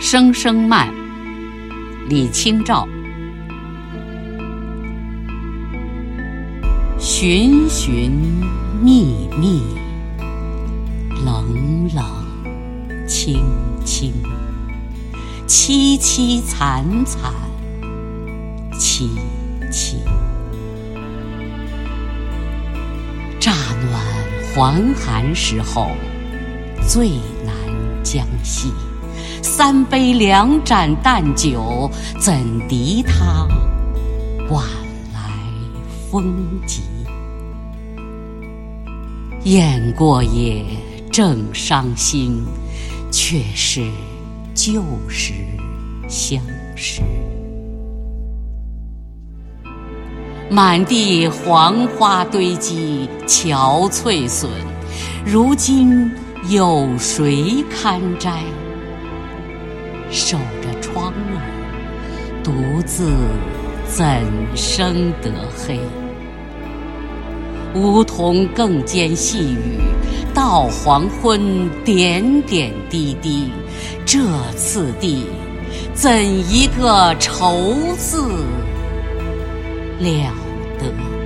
声声慢，李清照。寻寻觅觅，冷冷清清，凄凄惨惨戚戚。乍暖还寒时候，最难将息。三杯两盏淡酒，怎敌他晚来风急？雁过也，正伤心，却是旧时相识。满地黄花堆积，憔悴损，如今有谁堪摘？守着窗儿，独自怎生得黑？梧桐更兼细雨，到黄昏点点滴滴。这次第，怎一个愁字了得！